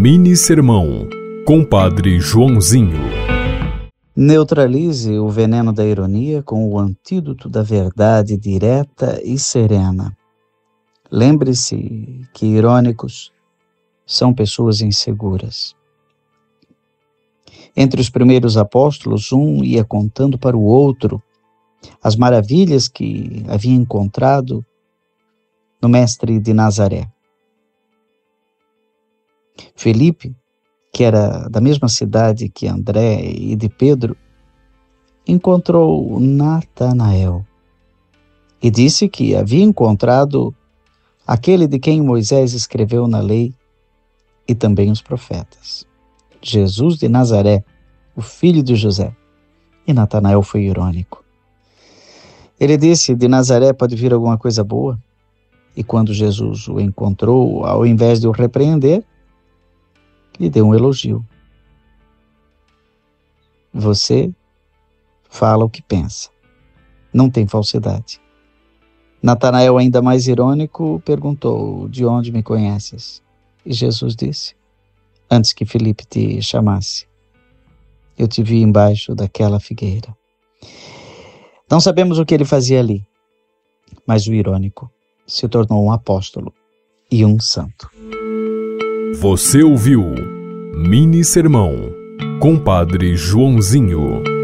Mini Sermão, Compadre Joãozinho. Neutralize o veneno da ironia com o antídoto da verdade direta e serena. Lembre-se que irônicos são pessoas inseguras. Entre os primeiros apóstolos, um ia contando para o outro as maravilhas que havia encontrado no Mestre de Nazaré. Felipe, que era da mesma cidade que André e de Pedro, encontrou Natanael e disse que havia encontrado aquele de quem Moisés escreveu na lei e também os profetas, Jesus de Nazaré, o filho de José. E Natanael foi irônico. Ele disse: De Nazaré pode vir alguma coisa boa? E quando Jesus o encontrou, ao invés de o repreender, lhe deu um elogio. Você fala o que pensa. Não tem falsidade. Natanael, ainda mais irônico, perguntou: De onde me conheces? E Jesus disse: Antes que Felipe te chamasse, eu te vi embaixo daquela figueira. Não sabemos o que ele fazia ali, mas o irônico se tornou um apóstolo e um santo. Você ouviu Mini Sermão, Compadre Joãozinho.